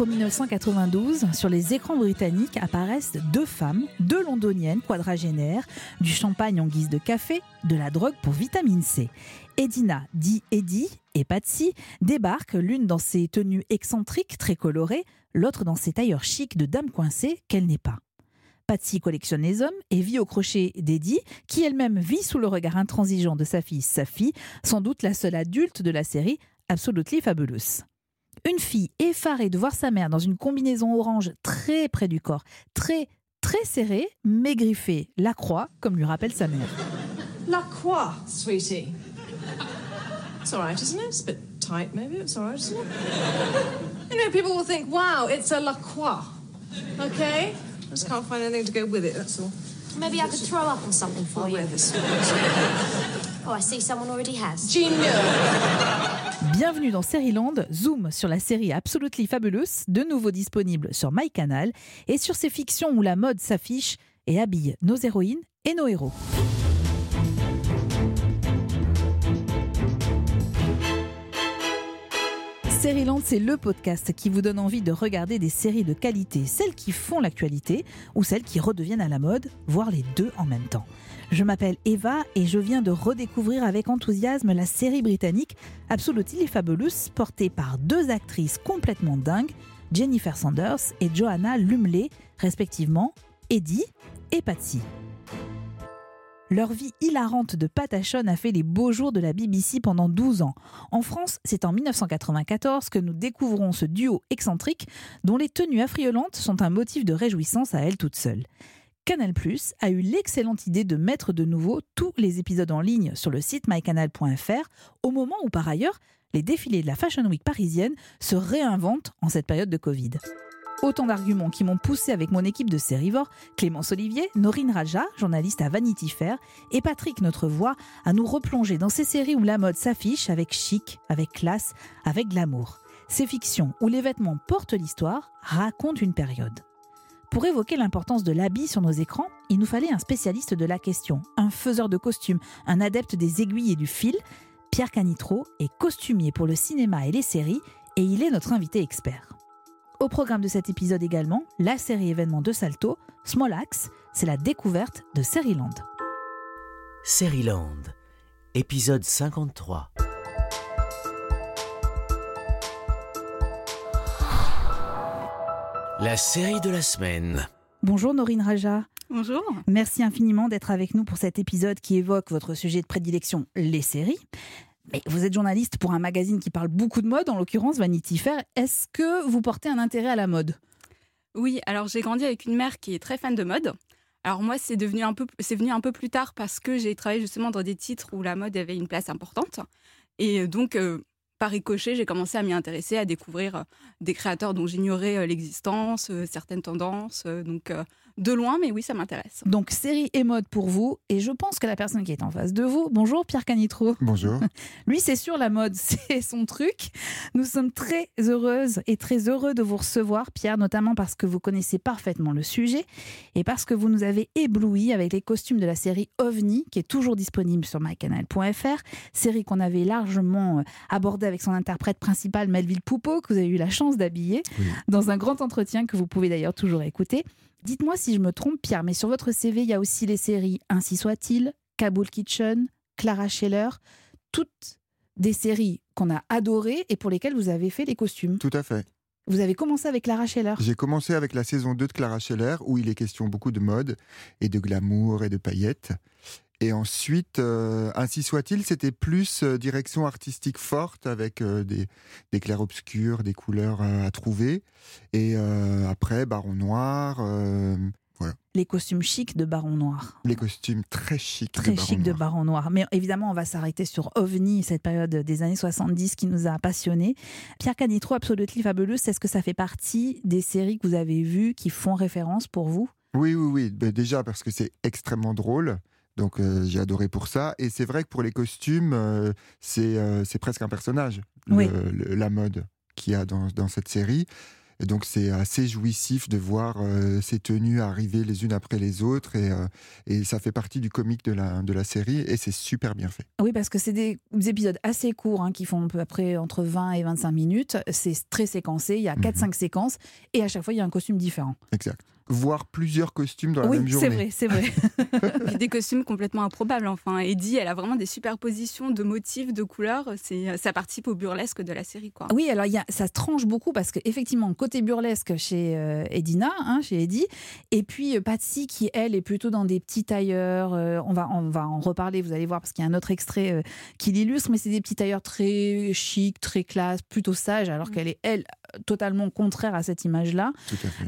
octobre 1992, sur les écrans britanniques apparaissent deux femmes, deux londoniennes quadragénaires, du champagne en guise de café, de la drogue pour vitamine C. Edina, dit Eddie, et Patsy débarquent, l'une dans ses tenues excentriques très colorées, l'autre dans ses tailleurs chics de dame coincée qu'elle n'est pas. Patsy collectionne les hommes et vit au crochet d'Eddie, qui elle-même vit sous le regard intransigeant de sa fille Safi, sans doute la seule adulte de la série Absolutely Fabulous. Une fille effarée de voir sa mère dans une combinaison orange très près du corps, très très serrée, mais griffée, la croix, comme lui rappelle sa mère. La croix, sweetie. It's alright, isn't it? It's a bit tight, maybe. It's alright, isn't it? You know, people will think, wow, it's a La Croix. Okay? I just can't find anything to go with it, that's all. Maybe I could throw up on something for I'll you. wear this. Oh, I see someone already has. Genius! Bienvenue dans Land, zoom sur la série Absolutely Fabulous, de nouveau disponible sur MyCanal, et sur ces fictions où la mode s'affiche et habille nos héroïnes et nos héros. Land, c'est le podcast qui vous donne envie de regarder des séries de qualité, celles qui font l'actualité ou celles qui redeviennent à la mode, voire les deux en même temps. Je m'appelle Eva et je viens de redécouvrir avec enthousiasme la série britannique Absolutely Fabulous, portée par deux actrices complètement dingues, Jennifer Sanders et Joanna Lumley, respectivement Eddie et Patsy. Leur vie hilarante de patachon a fait les beaux jours de la BBC pendant 12 ans. En France, c'est en 1994 que nous découvrons ce duo excentrique dont les tenues affriolantes sont un motif de réjouissance à elles toutes seules. Canal Plus a eu l'excellente idée de mettre de nouveau tous les épisodes en ligne sur le site mycanal.fr au moment où par ailleurs les défilés de la Fashion Week parisienne se réinventent en cette période de Covid. Autant d'arguments qui m'ont poussé avec mon équipe de Sérivore, Clémence Olivier, Norine Raja, journaliste à Vanity Fair, et Patrick, notre voix, à nous replonger dans ces séries où la mode s'affiche avec chic, avec classe, avec glamour. Ces fictions où les vêtements portent l'histoire racontent une période. Pour évoquer l'importance de l'habit sur nos écrans, il nous fallait un spécialiste de la question, un faiseur de costumes, un adepte des aiguilles et du fil. Pierre Canitro est costumier pour le cinéma et les séries, et il est notre invité expert. Au programme de cet épisode également, la série événement de Salto, Small Axe, c'est la découverte de Seriland. Seriland, épisode 53. La série de la semaine. Bonjour Norine Raja. Bonjour. Merci infiniment d'être avec nous pour cet épisode qui évoque votre sujet de prédilection, les séries. Vous êtes journaliste pour un magazine qui parle beaucoup de mode, en l'occurrence Vanity Fair. Est-ce que vous portez un intérêt à la mode? Oui, alors j'ai grandi avec une mère qui est très fan de mode. Alors moi, c'est devenu un peu, c'est venu un peu plus tard parce que j'ai travaillé justement dans des titres où la mode avait une place importante. Et donc, euh, par ricochet, j'ai commencé à m'y intéresser, à découvrir euh, des créateurs dont j'ignorais euh, l'existence, certaines tendances. donc, de loin, mais oui, ça m'intéresse. Donc série et mode pour vous. Et je pense que la personne qui est en face de vous, bonjour Pierre Canitro. Bonjour. Lui, c'est sûr, la mode, c'est son truc. Nous sommes très heureuses et très heureux de vous recevoir, Pierre, notamment parce que vous connaissez parfaitement le sujet et parce que vous nous avez ébloui avec les costumes de la série OVNI, qui est toujours disponible sur mycanal.fr, série qu'on avait largement euh, abordée avec son interprète principal, Melville Poupeau, que vous avez eu la chance d'habiller, Oui. dans un grand entretien que vous pouvez d'ailleurs toujours écouter. Dites-moi si je me trompe, Pierre, mais sur votre CV, il y a aussi les séries Ainsi soit-il, Kabul Kitchen, Clara Scheller, toutes des séries qu'on a adorées et pour lesquelles vous avez fait les costumes. Tout à fait. Vous avez commencé avec Clara Scheller. J'ai commencé avec la saison 2 de Clara Scheller, où il est question beaucoup de mode et de glamour et de paillettes. Et ensuite, euh, ainsi soit-il, c'était plus euh, direction artistique forte avec euh, des, des clairs-obscurs, des couleurs à trouver. Et après, Baron Noir, euh, Les costumes chics de Baron Noir. les costumes très chics. Très de Baron chic de. Baron Noir. Mais évidemment, on va s'arrêter sur OVNI, cette période des années 70 qui nous a passionnés. Pierre Canitro, Absolutely Fabulous, est-ce que ça fait partie des séries que vous avez vues qui font référence pour vous? Oui, oui, oui. Ben, déjà parce que c'est extrêmement drôle. Donc euh, j'ai adoré pour ça. Et c'est vrai que pour les costumes, euh, c'est euh, c'est presque un personnage, le- Oui. le- la mode qu'il y a dans, dans cette série. Et donc c'est assez jouissif de voir ces tenues arriver les unes après les autres et, et ça fait partie du comique de la, de la série et c'est super bien fait. Oui, parce que c'est des, des épisodes assez courts hein, qui font à peu près entre 20 et 25 minutes. C'est très séquencé, il y a 4-5 séquences et à chaque fois il y a un costume différent. Exact. Voir plusieurs costumes dans la oui, même c'est journée. vrai, c'est vrai. Des costumes complètement improbables. Enfin, Eddie, elle a vraiment des superpositions de motifs, de couleurs. C'est, ça participe au burlesque de la série, quoi. Oui, alors il y a, ça tranche beaucoup parce qu'effectivement, côté burlesque chez euh, Edina, hein, chez Eddie, et puis euh, Patsy qui, elle, est plutôt dans des petits tailleurs. euh, on, va, on va en reparler, vous allez voir, parce qu'il y a un autre extrait euh, qui l'illustre, mais c'est des petits tailleurs très chic, très classe, plutôt sage, alors qu'elle est, elle, totalement contraire à cette image-là.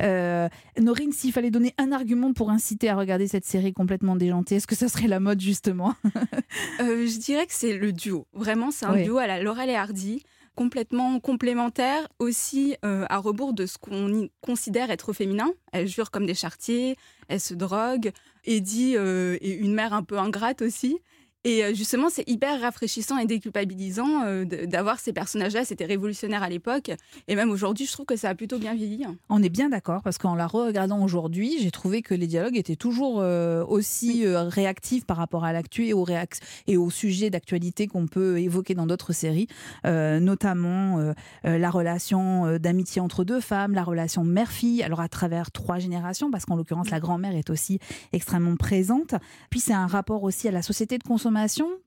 Euh, Norine, s'il fallait donner un argument pour inciter à regarder cette série complètement déjantée, est-ce que ça serait la mode justement? Euh, je dirais que c'est le duo. Vraiment, c'est un Oui. duo à la Laurel et Hardy, complètement complémentaire, aussi euh, à rebours de ce qu'on y considère être féminin. Elle jure comme des chartiers, elle se drogue. Eddie euh, est une mère un peu ingrate aussi. Et euh, justement, c'est hyper rafraîchissant et déculpabilisant euh, d'avoir ces personnages-là. C'était révolutionnaire à l'époque. Et même aujourd'hui, je trouve que ça a plutôt bien vieilli. On est bien d'accord parce qu'en la re-regardant aujourd'hui, j'ai trouvé que les dialogues étaient toujours euh, aussi réactifs par rapport à l'actu et aux, et aux sujets d'actualité qu'on peut évoquer dans d'autres séries, euh, notamment euh, la relation d'amitié entre deux femmes, la relation mère-fille, alors à travers trois générations, parce qu'en l'occurrence la grand-mère est aussi extrêmement présente. Puis c'est un rapport aussi à la société de consommation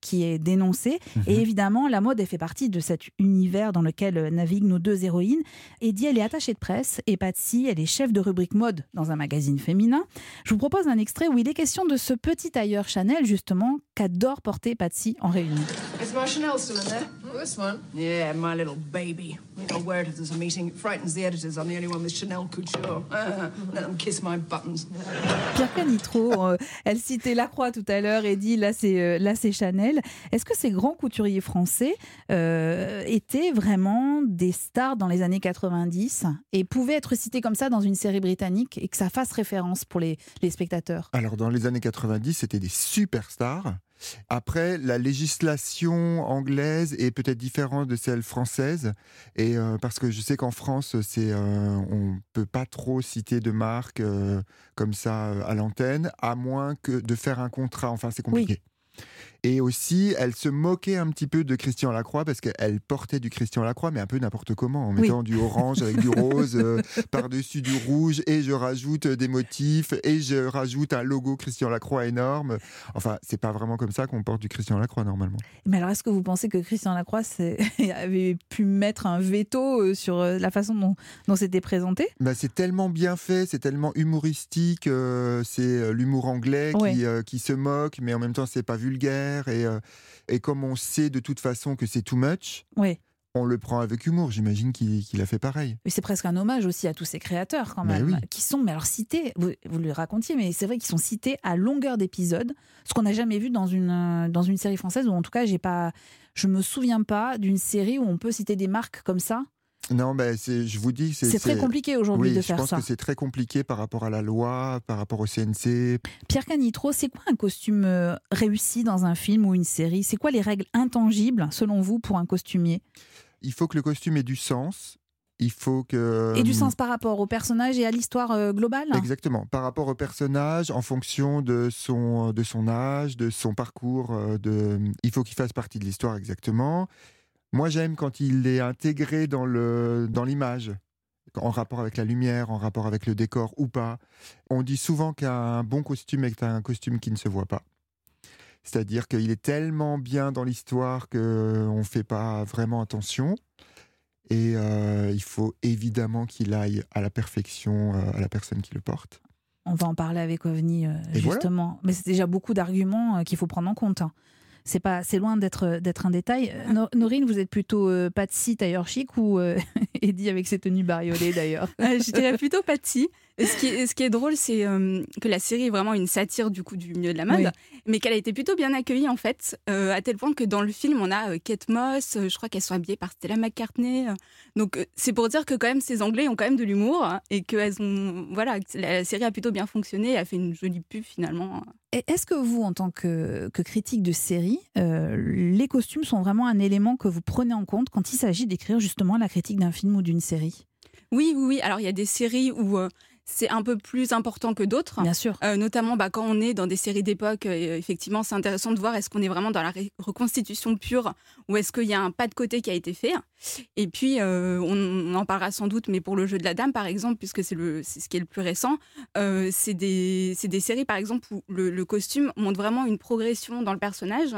qui est dénoncé. Et évidemment, la mode, elle fait partie de cet univers dans lequel euh, naviguent nos deux héroïnes. Eddie, elle est attachée de presse et Patsy, elle est chef de rubrique mode dans un magazine féminin. Je vous propose un extrait où il est question de ce petit tailleur Chanel, justement, qu'adore porter Patsy en réunion. Is this one? Yeah, my little baby. We don't wear it if there's a meeting. It frightens the editors. I'm the only one with Chanel couture. Let them kiss my buttons. Pierre Canitro, euh, elle citait Lacroix tout à l'heure et dit là c'est euh, là c'est Chanel. Est-ce que ces grands couturiers français euh, étaient vraiment des stars dans les années 90 et pouvaient être cités comme ça dans une série britannique et que ça fasse référence pour les, les spectateurs? Alors dans les années 90, c'était des superstars. Après, la législation anglaise est peut-être différente de celle française, et euh, parce que je sais qu'en France, c'est euh, on peut pas trop citer de marques euh, comme ça euh, à l'antenne, à moins que de faire un contrat. Enfin, c'est compliqué. Et aussi, elle se moquait un petit peu de Christian Lacroix parce qu'elle portait du Christian Lacroix, mais un peu n'importe comment, en Oui. mettant du orange avec du rose euh, par-dessus du rouge, et je rajoute des motifs, et je rajoute un logo Christian Lacroix énorme. Enfin, c'est pas vraiment comme ça qu'on porte du Christian Lacroix normalement. Mais alors, est-ce que vous pensez que Christian Lacroix avait pu mettre un veto euh, sur euh, la façon dont, dont c'était présenté? Bah, c'est tellement bien fait, c'est tellement humoristique, euh, c'est euh, l'humour anglais Ouais. qui, euh, qui se moque, mais en même temps c'est pas vulgaire. Et, euh, et comme on sait de toute façon que c'est too much, Oui. on le prend avec humour. J'imagine qu'il a fait pareil. C'est presque un hommage aussi à tous ces créateurs quand Ben même, oui. qui sont, mais alors cités, vous, vous le racontiez, mais c'est vrai qu'ils sont cités à longueur d'épisode, ce qu'on n'a jamais vu dans une, dans une série française, ou en tout cas, j'ai pas, je me souviens pas d'une série où on peut citer des marques comme ça. Non, ben je vous dis, c'est très compliqué aujourd'hui Oui, de je faire pense ça. que c'est très compliqué par rapport à la loi, par rapport au CNC. Pierre Canitro, c'est quoi un costume euh, réussi dans un film ou une série? C'est quoi les règles intangibles, selon vous, pour un costumier? Il faut que le costume ait du sens. Il faut que Et du euh, sens par rapport au personnage et à l'histoire euh, globale? Exactement, par rapport au personnage, en fonction de son, de son âge, de son parcours, de... il faut qu'il fasse partie de l'histoire exactement. Moi j'aime quand il est intégré dans le dans l'image, en rapport avec la lumière, en rapport avec le décor ou pas. On dit souvent qu'un bon costume est un costume qui ne se voit pas. C'est-à-dire qu'il est tellement bien dans l'histoire qu'on ne fait pas vraiment attention. Et euh, il faut évidemment qu'il aille à la perfection euh, à la personne qui le porte. On va en parler avec OVNI, euh, voilà. justement. Mais c'est déjà beaucoup d'arguments qu'il faut prendre en compte. hein. C'est pas, c'est loin d'être d'être un détail. Euh, Nor- Norine, vous êtes plutôt euh, Patsy tailleur chic ou euh, Eddie avec ses tenues bariolées d'ailleurs? Euh, je dirais plutôt Patsy. Et Ce qui est, ce qui est drôle, c'est euh, que la série est vraiment une satire du coup du milieu de la mode, Oui. mais qu'elle a été plutôt bien accueillie en fait, euh, à tel point que dans le film, on a euh, Kate Moss, je crois qu'elles sont habillées par Stella McCartney. donc c'est pour dire que quand même ces Anglais ont quand même de l'humour hein, et qu'elles ont, voilà, que la, série a plutôt bien fonctionné, elle a fait une jolie pub finalement. Et Est-ce que vous, en tant que, que critique de série, les costumes sont vraiment un élément que vous prenez en compte quand il s'agit d'écrire justement la critique d'un film ou d'une série? Oui, oui, oui. Alors il y a des séries où euh, c'est un peu plus important que d'autres. Bien sûr. Euh, notamment bah, quand on est dans des séries d'époque, euh, effectivement, c'est intéressant de voir est-ce qu'on est vraiment dans la reconstitution pure ou est-ce qu'il y a un pas de côté qui a été fait. Et puis, euh, on, on en parlera sans doute, mais pour le jeu de la dame, par exemple, puisque c'est ce qui est le plus récent, c'est des, séries, par exemple, où le, le costume montre vraiment une progression dans le personnage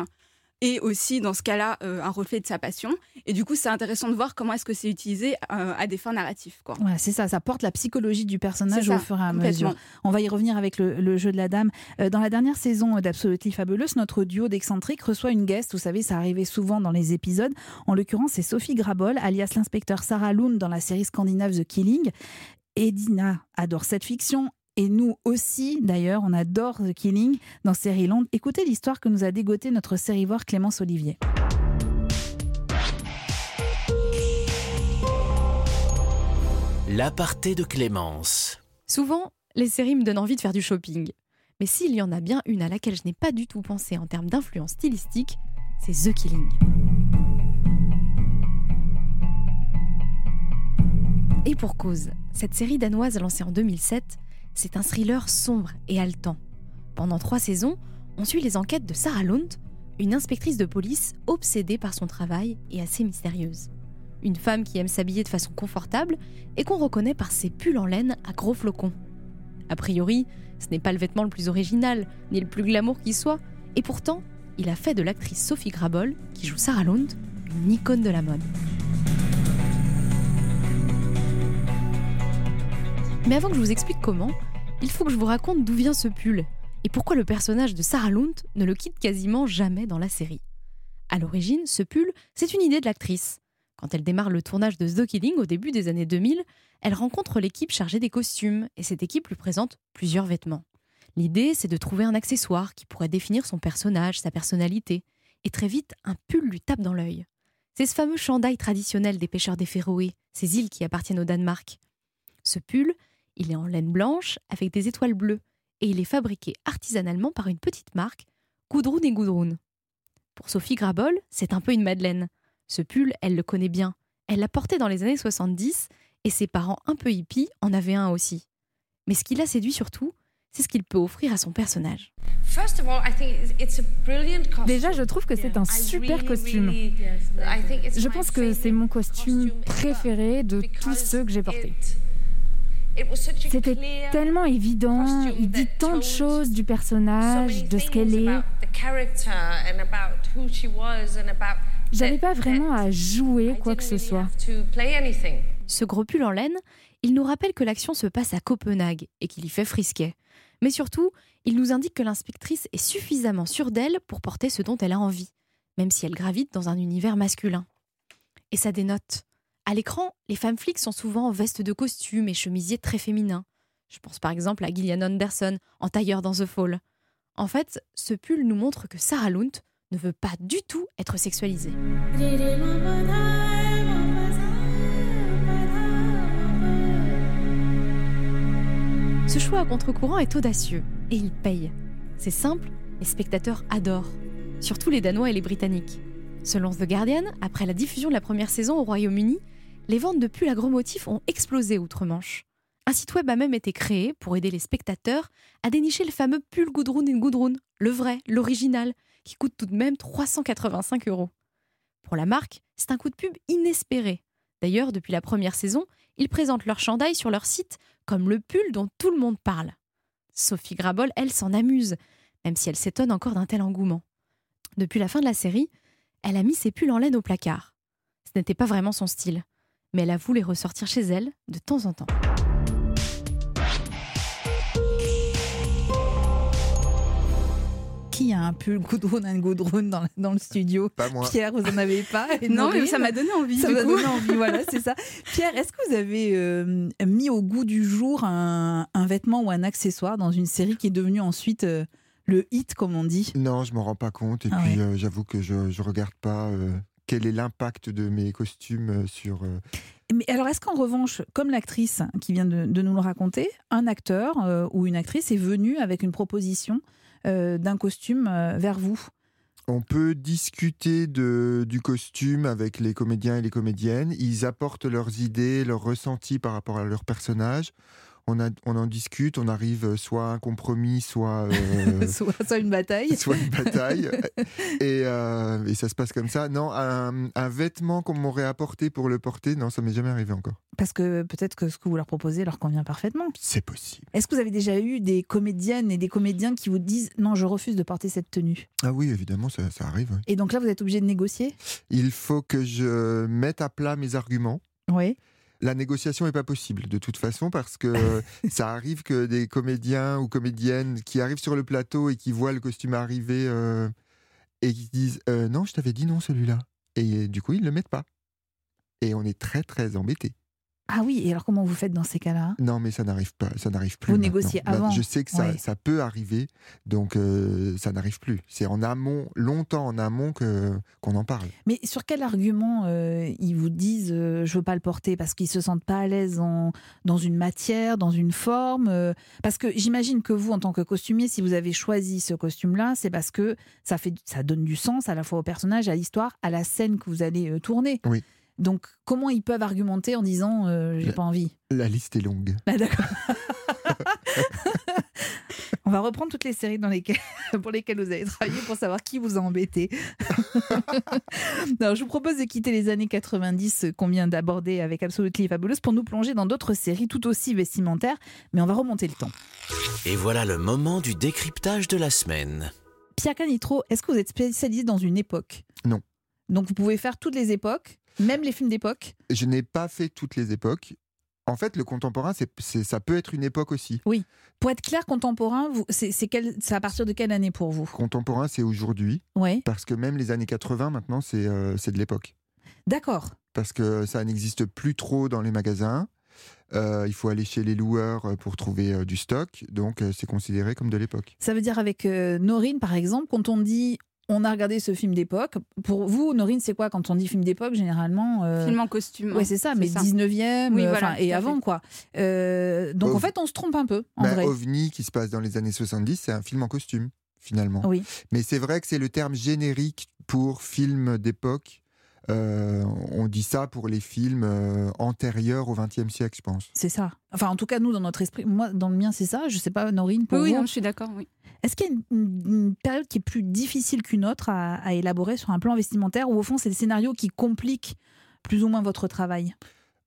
et aussi, dans ce cas-là, euh, un reflet de sa passion. Et du coup, c'est intéressant de voir comment est-ce que c'est utilisé euh, à des fins narratives. Quoi. C'est ça, ça porte la psychologie du personnage ça, au fur et à mesure. On va y revenir avec le, le jeu de la dame. Euh, dans la dernière saison d'Absolutely Fabulous, notre duo d'excentriques reçoit une guest. Vous savez, ça arrivait souvent dans les épisodes. En l'occurrence, c'est Sophie Grabol, alias l'inspecteur Sarah Lund dans la série scandinave The Killing. Edina adore cette fiction. Et nous aussi, d'ailleurs, on adore The Killing dans Série Londres. Écoutez l'histoire que nous a dégoté notre sérivore Clémence Olivier. L'aparté de Clémence. Souvent, les séries me donnent envie de faire du shopping. Mais s'il y en a bien une à laquelle je n'ai pas du tout pensé en termes d'influence stylistique, c'est The Killing. Et pour cause, cette série danoise lancée en 2007, c'est un thriller sombre et haletant. Pendant trois saisons, on suit les enquêtes de Sarah Lund, une inspectrice de police obsédée par son travail et assez mystérieuse. Une femme qui aime s'habiller de façon confortable et qu'on reconnaît par ses pulls en laine à gros flocons. A priori, ce n'est pas le vêtement le plus original, ni le plus glamour qui soit, et pourtant, il a fait de l'actrice Sophie Grabol, qui joue Sarah Lund, une icône de la mode. Mais avant que je vous explique comment, il faut que je vous raconte d'où vient ce pull et pourquoi le personnage de Sarah Lund ne le quitte quasiment jamais dans la série. À l'origine, ce pull, c'est une idée de l'actrice. Quand elle démarre le tournage de The Killing au début des années 2000, elle rencontre l'équipe chargée des costumes et cette équipe lui présente plusieurs vêtements. L'idée, c'est de trouver un accessoire qui pourrait définir son personnage, sa personnalité. Et très vite, un pull lui tape dans l'œil. C'est ce fameux chandail traditionnel des pêcheurs des Féroé, ces îles qui appartiennent au Danemark. Ce pull, il est en laine blanche avec des étoiles bleues et il est fabriqué artisanalement par une petite marque, Gudrun et Gudrun. Pour Sophie Grabol, c'est un peu une madeleine. Ce pull, elle le connaît bien. Elle l'a porté dans les années 70 et ses parents un peu hippies en avaient un aussi. Mais ce qui l'a séduit surtout, c'est ce qu'il peut offrir à son personnage. Déjà, je trouve que c'est un super costume. Je pense que c'est mon costume préféré de tous ceux que j'ai portés. C'était tellement évident, il dit tant de choses du personnage, de ce qu'elle est. J'avais pas vraiment à jouer quoi que ce soit. Ce gros pull en laine, il nous rappelle que l'action se passe à Copenhague et qu'il y fait frisquet. Mais surtout, il nous indique que l'inspectrice est suffisamment sûre d'elle pour porter ce dont elle a envie, même si elle gravite dans un univers masculin. Et ça dénote. À l'écran, les femmes flics sont souvent en veste de costume et chemisiers très féminins. Je pense par exemple à Gillian Anderson en tailleur dans The Fall. En fait, ce pull nous montre que Sarah Lund ne veut pas du tout être sexualisée. Ce choix à contre-courant est audacieux et il paye. C'est simple, les spectateurs adorent, surtout les Danois et les Britanniques. Selon The Guardian, après la diffusion de la première saison au Royaume-Uni, les ventes de pulls à ont explosé outre-Manche. Un site web a même été créé pour aider les spectateurs à dénicher le fameux pull Gudrun et Gudrun, le vrai, l'original, qui coûte tout de même 385 euros. Pour la marque, c'est un coup de pub inespéré. D'ailleurs, depuis la première saison, ils présentent leur chandail sur leur site comme le pull dont tout le monde parle. Sophie Grabol, elle, s'en amuse, même si elle s'étonne encore d'un tel engouement. Depuis la fin de la série, elle a mis ses pulls en laine au placard. Ce n'était pas vraiment son style, mais elle a voulu les ressortir chez elle de temps en temps. Qui a un pull Gudrun and Gudrun dans, dans le studio Pas moi. Pierre, vous en avez pas Et Non, mais ça m'a donné envie. Ça m'a donné envie, voilà, c'est ça. Pierre, est-ce que vous avez euh, mis au goût du jour un, un vêtement ou un accessoire dans une série qui est devenue ensuite euh, le hit, comme on dit? Non, je m'en rends pas compte. Et Ah puis, ouais. euh, j'avoue que je ne regarde pas euh, quel est l'impact de mes costumes euh, sur. euh, Mais alors, est-ce qu'en revanche, comme l'actrice qui vient de, de nous le raconter, un acteur euh, ou une actrice est venu avec une proposition euh, d'un costume euh, vers vous? On peut discuter de, du costume avec les comédiens et les comédiennes. Ils apportent leurs idées, leurs ressentis par rapport à leur personnage. On, a, on en discute, on arrive soit à un compromis, soit, euh, soit, soit une bataille. soit une bataille. et, euh, et ça se passe comme ça. Non, un, un vêtement qu'on m'aurait apporté pour le porter, non, ça m'est jamais arrivé encore. Parce que peut-être que ce que vous leur proposez leur convient parfaitement. C'est possible. Est-ce que vous avez déjà eu des comédiennes et des comédiens qui vous disent non, je refuse de porter cette tenue? Ah oui, évidemment, ça, ça arrive. oui. Et donc là, vous êtes obligé de négocier? Il faut que je mette à plat mes arguments. Oui. La négociation n'est pas possible de toute façon parce que ça arrive que des comédiens ou comédiennes qui arrivent sur le plateau et qui voient le costume arriver euh, et qui disent euh, non, je t'avais dit non celui-là. Et du coup, ils ne le mettent pas. Et on est très très embêtés. Ah oui, et alors comment vous faites dans ces cas-là? Non, mais ça n'arrive pas, ça n'arrive plus. Vous maintenant. négociez avant. Je sais que ça, Ouais. ça peut arriver, donc euh, ça n'arrive plus. C'est en amont, longtemps en amont que qu'on en parle. Mais sur quel argument euh, ils vous disent euh, je veux pas le porter parce qu'ils se sentent pas à l'aise en- dans une matière, dans une forme euh, Parce que j'imagine que vous, en tant que costumier, si vous avez choisi ce costume-là, c'est parce que ça fait, ça donne du sens à la fois au personnage, à l'histoire, à la scène que vous allez tourner. Oui. Donc comment ils peuvent argumenter en disant euh, j'ai La- pas envie? La liste est longue. Ah, D'accord. On va reprendre toutes les séries dans lesquelles, pour lesquelles vous avez travaillé pour savoir qui vous a embêté. Alors, je vous propose de quitter les années 90 euh, qu'on vient d'aborder avec Absolutely Fabulous pour nous plonger dans d'autres séries tout aussi vestimentaires, mais on va remonter le temps. Et voilà le moment du décryptage de la semaine. Pierre Canitro, est-ce que vous êtes spécialisé dans une époque? Non. Donc vous pouvez faire toutes les époques, même les films d'époque Je n'ai pas fait toutes les époques. En fait, le contemporain, ça peut être une époque aussi. Pour être clair, contemporain, c'est à partir de quelle année pour vous? Contemporain, c'est aujourd'hui, Oui, parce que même les années 80, maintenant, c'est, euh, c'est de l'époque. d'accord. Parce que ça n'existe plus trop dans les magasins. Euh, il faut aller chez les loueurs euh, pour trouver euh, du stock, donc euh, c'est considéré comme de l'époque. Ça veut dire avec Norine, par exemple, quand on dit on a regardé ce film d'époque, pour vous, Norine, c'est quoi quand on dit film d'époque généralement euh, Film en costume. Hein. c'est ça, mais ça. 19e, Oui, euh, voilà, et avant, fait. quoi. Euh, donc, en fait, on se trompe un peu, en Ben, vrai. OVNI, qui se passe dans les années 70, c'est un film en costume, finalement. Oui. Mais c'est vrai que c'est le terme générique pour film d'époque. Euh, on dit ça pour les films euh, antérieurs au XXe siècle, je pense. C'est ça. Enfin, en tout cas, nous, dans notre esprit, moi, dans le mien, c'est ça. Je sais pas, Norine, pour Oui, oui, non, je suis d'accord, oui. Est-ce qu'il y a une, une- une période qui est plus difficile qu'une autre à, à élaborer sur un plan vestimentaire, ou au fond, c'est le scénario qui complique plus ou moins votre travail?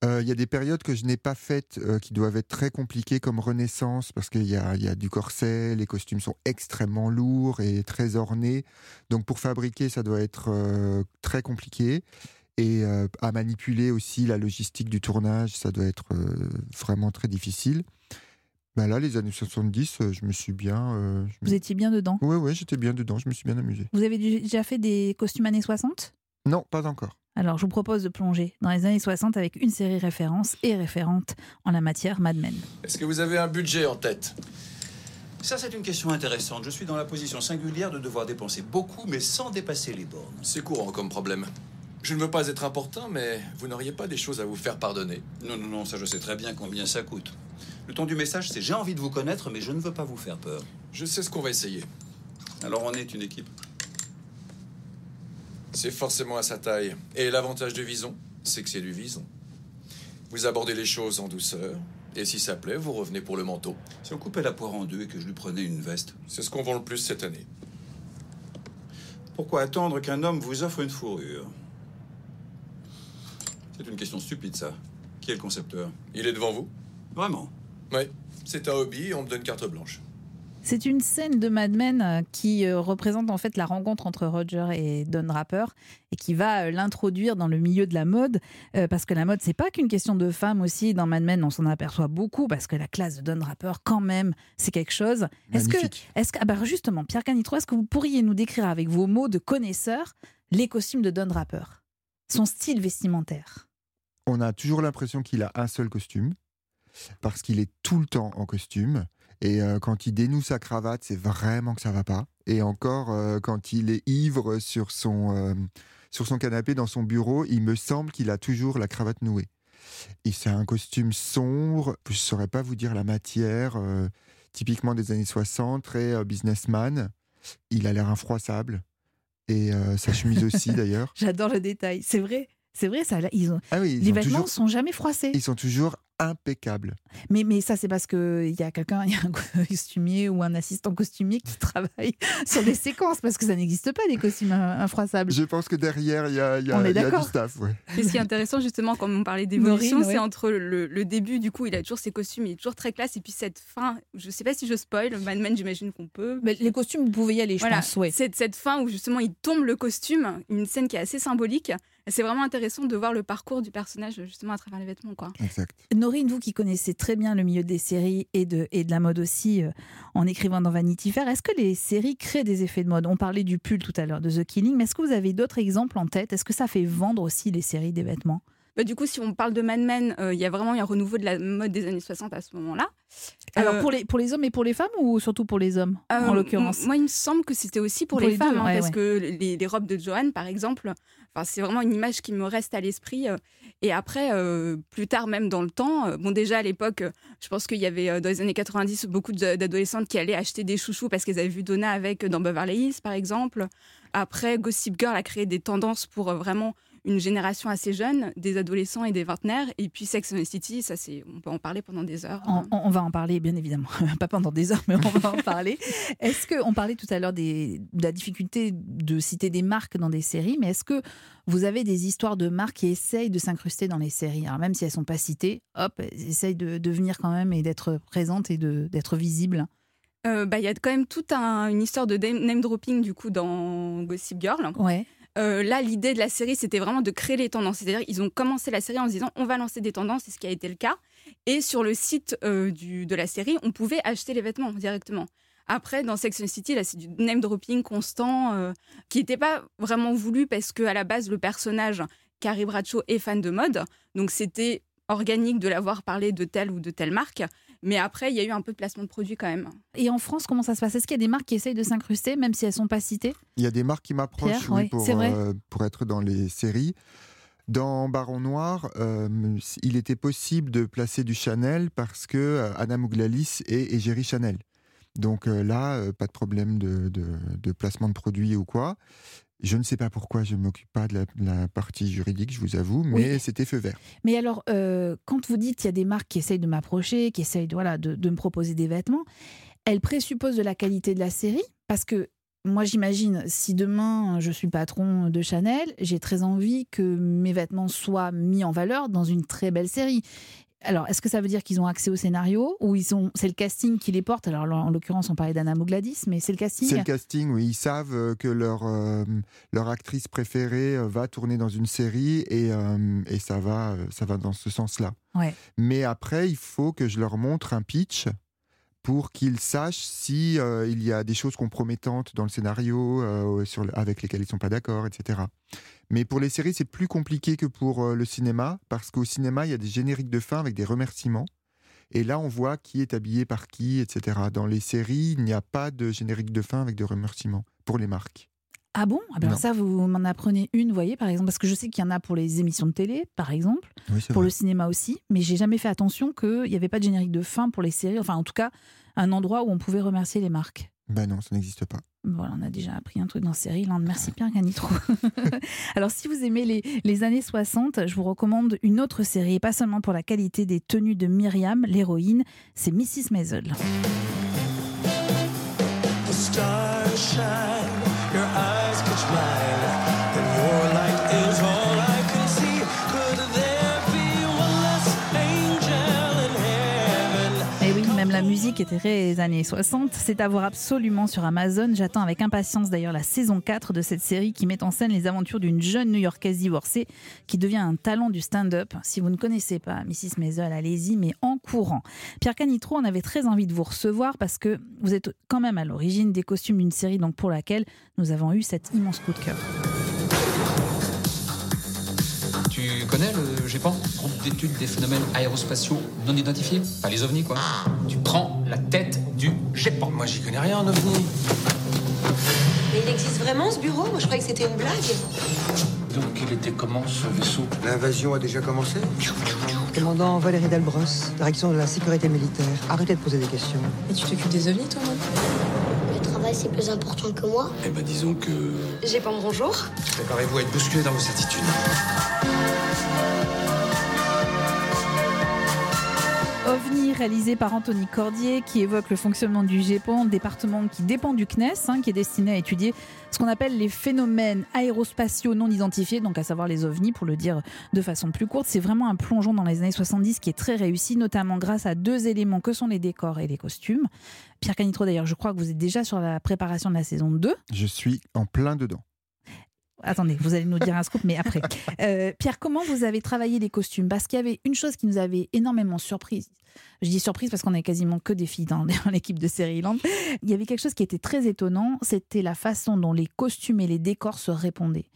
Euh, Il y a des périodes que je n'ai pas faites euh, qui doivent être très compliquées, comme Renaissance, parce qu'il y a, il y a du corset, les costumes sont extrêmement lourds et très ornés. Donc pour fabriquer, ça doit être euh, très compliqué. Et à manipuler aussi la logistique du tournage, ça doit être vraiment très difficile. Ben là, les années 70, euh, je me suis bien. euh, je me- Vous étiez bien dedans? Ouais, ouais, j'étais bien dedans, je me suis bien amusé. Vous avez déjà fait des costumes années 60 Non, pas encore. Alors, je vous propose de plonger dans les années 60 avec une série référence et référente en la matière, Mad Men. Est-ce que vous avez un budget en tête? Ça, c'est une question intéressante. Je suis dans la position singulière de devoir dépenser beaucoup, mais sans dépasser les bornes. C'est courant comme problème. Je ne veux pas être important, mais vous n'auriez pas des choses à vous faire pardonner Non, non, non, ça, je sais très bien combien ça coûte. Le ton du message, c'est j'ai envie de vous connaître, mais je ne veux pas vous faire peur. Je sais ce qu'on va essayer. Alors, on est une équipe. C'est forcément à sa taille. Et l'avantage de Vison, c'est que c'est du Vison. Vous abordez les choses en douceur, et si ça plaît, vous revenez pour le manteau. Si on coupait la poire en deux et que je lui prenais une veste, C'est ce qu'on vend le plus cette année. pourquoi attendre qu'un homme vous offre une fourrure? C'est une question stupide, ça. Qui est le concepteur? Il est devant vous? Vraiment? Oui. C'est un hobby, on me donne carte blanche. C'est une scène de Mad Men euh, qui euh, représente en fait la rencontre entre Roger et Don Draper et qui va euh, l'introduire dans le milieu de la mode euh, parce que la mode c'est pas qu'une question de femmes aussi dans Mad Men on s'en aperçoit beaucoup parce que la classe de Don Draper quand même c'est quelque chose. Est-ce que est-ce que ah bah justement Pierre Canitro est-ce que vous pourriez nous décrire avec vos mots de connaisseur les costumes de Don Draper son style vestimentaire? On a toujours l'impression qu'il a un seul costume, parce qu'il est tout le temps en costume. Et euh, quand il dénoue sa cravate, c'est vraiment que ça va pas. Et encore, euh, quand il est ivre sur son, euh, sur son canapé dans son bureau, il me semble qu'il a toujours la cravate nouée. Et c'est un costume sombre, je ne saurais pas vous dire la matière, typiquement des années 60, très businessman. Il a l'air infroissable. et sa chemise aussi d'ailleurs. J'adore le détail. C'est vrai. C'est vrai, ça. Ils ont... Ah oui, ils les ont vêtements toujours- sont jamais froissés. Ils sont toujours impeccables. Mais, mais ça, c'est parce qu'il y a quelqu'un, il y a un costumier ou un assistant costumier qui travaille sur les séquences, parce que ça n'existe pas, des costumes in- infroissables. Je pense que derrière, il y a, y a- On est il y a du d'accord. staff. ouais. Et ce qui est intéressant justement quand on parlait d'évolution, ouais. c'est entre le, le début, du coup, il a toujours ses costumes, il est toujours très classe, et puis cette fin, je sais pas si je spoil, Mad Men, j'imagine qu'on peut. Mais les costumes, vous pouvez y aller, je Voilà, pense. Ouais. cette, cette fin où justement il tombe le costume, une scène qui est assez symbolique. C'est vraiment intéressant de voir le parcours du personnage justement à travers les vêtements. Quoi. Exact. Norine, vous qui connaissez très bien le milieu des séries et de, et de la mode aussi, euh, en écrivant dans Vanity Fair, est-ce que les séries créent des effets de mode? On parlait du pull tout à l'heure, de The Killing, mais est-ce que vous avez d'autres exemples en tête? Est-ce que ça fait vendre aussi les séries des vêtements? Bah, du coup, si on parle de Mad Men, euh, il y a vraiment eu un renouveau de la mode des années 60 à ce moment-là. Alors Euh, pour, les, pour les hommes et pour les femmes ou surtout pour les hommes en l'occurrence? Moi, il me semble que c'était aussi pour, Pour les, les femmes, deux, hein, ouais, parce ouais. que les, les robes de Joanne, par exemple, enfin, c'est vraiment une image qui me reste à l'esprit. euh, Et après, euh, plus tard, même dans le temps, euh, bon, déjà à l'époque, je pense qu'il y avait dans les années 90 beaucoup d'adolescentes qui allaient acheter des chouchous parce qu'elles avaient vu Donna avec dans Beverly Hills, par exemple. Après, Gossip Girl a créé des tendances pour vraiment une génération assez jeune, des adolescents et des vingtenaires. Et puis Sex and the City, ça, c'est, on peut en parler pendant des heures. On, va en parler, bien évidemment. Pas pendant des heures, mais on va en parler. Est-ce que, on parlait tout à l'heure des- de la difficulté de citer des marques dans des séries, mais est-ce que vous avez des histoires de marques qui essayent de s'incruster dans les séries? Alors, même si elles sont pas citées, hop, elles essayent de, de venir quand même et d'être présentes et de- d'être visibles. Euh, bah, il y a quand même toute un- une histoire de name name dropping du coup dans Gossip Girl. Ouais. Euh, là, l'idée de la série, c'était vraiment de créer les tendances. C'est-à-dire, ils ont commencé la série en se disant, on va lancer des tendances, c'est ce qui a été le cas. Et sur le site euh, de la série, on pouvait acheter les vêtements directement. Après, dans Sex and City, là, c'est du name dropping constant, euh, qui n'était pas vraiment voulu parce que à la base, le personnage Carrie Bradshaw est fan de mode, donc c'était organique de l'avoir parlé de telle ou de telle marque. Mais après, il y a eu un peu de placement de produits quand même. Et en France, comment ça se passe? Est-ce qu'il y a des marques qui essayent de s'incruster, même si elles sont pas citées? Il y a des marques qui m'approchent Pierre, oui, ouais, pour, euh, pour être dans les séries. Dans Baron Noir, euh, il était possible de placer du Chanel parce que euh, Anna Mouglalis est égérie Chanel. Donc euh, là, euh, pas de problème de, de- de placement de produits ou quoi. Je ne sais pas pourquoi je ne m'occupe pas de la, de la partie juridique, je vous avoue, mais c'était feu vert. Mais alors, euh, quand vous dites qu'il y a des marques qui essayent de m'approcher, qui essayent voilà, de, de me proposer des vêtements, elles présupposent de la qualité de la série? Parce que moi, j'imagine, si demain je suis patron de Chanel, j'ai très envie que mes vêtements soient mis en valeur dans une très belle série. Alors, est-ce que ça veut dire qu'ils ont accès au scénario ou ils ont, c'est le casting qui les porte? Alors, en l'occurrence, on parlait d'Anna Mougladis, mais c'est le casting. C'est le casting, oui. Ils savent euh, que leur, euh, leur actrice préférée euh, va tourner dans une série et, euh, et ça, va, ça va dans ce sens-là. Ouais. Mais après, il faut que je leur montre un pitch pour qu'ils sachent si euh, il y a des choses compromettantes dans le scénario sur avec lesquelles ils sont pas d'accord, etc. Mais pour les séries, c'est plus compliqué que pour euh, le cinéma parce qu'au cinéma, il y a des génériques de fin avec des remerciements. Et là, on voit qui est habillé par qui, etc. Dans les séries, il n'y a pas de générique de fin avec des remerciements pour les marques. Ah bon? Ah ben ça, vous m'en apprenez une, vous voyez, par exemple, parce que je sais qu'il y en a pour les émissions de télé, par exemple. Oui, pour vrai. le cinéma aussi, mais j'ai jamais fait attention qu'il n'y avait pas de générique de fin pour les séries, enfin en tout cas un endroit où on pouvait remercier les marques. Ben non, ça n'existe pas. Voilà, on a déjà appris un truc dans série. Land. Merci Pierre Canitro. Alors, si vous aimez les, les années 60, je vous recommande une autre série, et pas seulement pour la qualité des tenues de Myriam, l'héroïne, c'est Mrs. Maisel. The La musique était des années 60. C'est à voir absolument sur Amazon. J'attends avec impatience d'ailleurs la saison 4 de cette série qui met en scène les aventures d'une jeune New-Yorkaise divorcée qui devient un talent du stand-up. Si vous ne connaissez pas Mrs. Maisel, allez-y, mais en courant. Pierre Canitro, on avait très envie de vous recevoir parce que vous êtes quand même à l'origine des costumes d'une série donc pour laquelle nous avons eu cet immense coup de cœur. Tu connais le GEPAN Groupe d'études des phénomènes aérospatiaux non identifiés? Pas les ovnis, quoi. Tu prends la tête du GEPAN. Moi, j'y connais rien en ovni. Mais il existe vraiment ce bureau? Moi je croyais que c'était une blague. Donc il était comment ce vaisseau? L'invasion a déjà commencé? Commandant Valérie Delbros, direction de la sécurité militaire. Arrêtez de poser des questions. Et tu t'occupes des ovnis toi, moi? C'est plus important que moi. Eh ben disons que... J'ai pas mon bonjour. Préparez-vous à être bousculé dans vos attitudes. OVNI, réalisé par Anthony Cordier, qui évoque le fonctionnement du GEPAN, département qui dépend du CNES, hein, qui est destiné à étudier ce qu'on appelle les phénomènes aérospatiaux non identifiés, donc à savoir les OVNI, pour le dire de façon plus courte. C'est vraiment un plongeon dans les années 70 qui est très réussi, notamment grâce à deux éléments que sont les décors et les costumes. Pierre Canitro, d'ailleurs, je crois que vous êtes déjà sur la préparation de la saison 2. Je suis en plein dedans. Attendez, vous allez nous dire un scoop, mais après. Euh, Pierre, comment vous avez travaillé les costumes? Parce qu'il y avait une chose qui nous avait énormément surprise. Je dis surprise parce qu'on avait quasiment que des filles dans, dans l'équipe de Série Il y avait quelque chose qui était très étonnant, c'était la façon dont les costumes et les décors se répondaient.